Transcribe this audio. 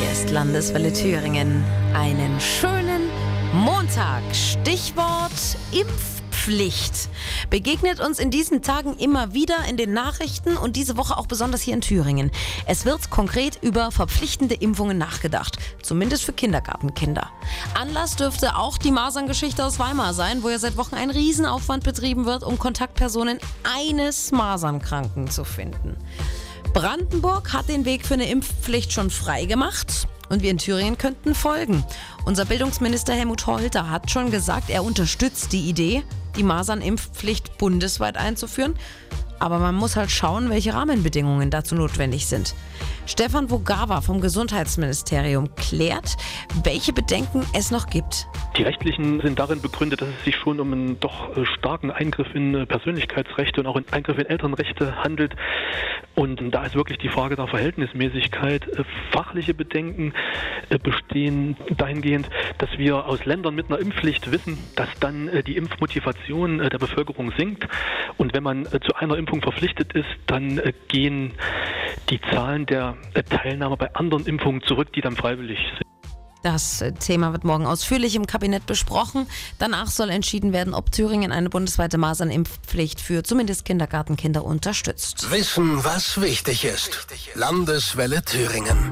Hier ist Landeswelle Thüringen. Einen schönen Montag. Stichwort Impfpflicht. Begegnet uns in diesen Tagen immer wieder in den Nachrichten und diese Woche auch besonders hier in Thüringen. Es wird konkret über verpflichtende Impfungen nachgedacht. Zumindest für Kindergartenkinder. Anlass dürfte auch die Maserngeschichte aus Weimar sein, wo ja seit Wochen ein Riesenaufwand betrieben wird, um Kontaktpersonen eines Masernkranken zu finden. Brandenburg hat den Weg für eine Impfpflicht schon frei gemacht und wir in Thüringen könnten folgen. Unser Bildungsminister Helmut Holter hat schon gesagt, er unterstützt die Idee, die Masernimpfpflicht bundesweit einzuführen. Aber man muss halt schauen, welche Rahmenbedingungen dazu notwendig sind. Stefan Vogawa vom Gesundheitsministerium klärt, welche Bedenken es noch gibt. Die rechtlichen sind darin begründet, dass es sich schon um einen doch äh, starken Eingriff in äh, Persönlichkeitsrechte und auch einen Eingriff in Elternrechte handelt. Und da ist wirklich die Frage der Verhältnismäßigkeit. Äh, fachliche Bedenken bestehen dahingehend, dass wir aus Ländern mit einer Impfpflicht wissen, dass dann die Impfmotivation der Bevölkerung sinkt. Und wenn man zu einer Impfung verpflichtet ist, dann gehen die Zahlen der Teilnahme bei anderen Impfungen zurück, die dann freiwillig sind. Das Thema wird morgen ausführlich im Kabinett besprochen. Danach soll entschieden werden, ob Thüringen eine bundesweite Masernimpfpflicht für zumindest Kindergartenkinder unterstützt. Wissen, was wichtig ist. Landeswelle Thüringen.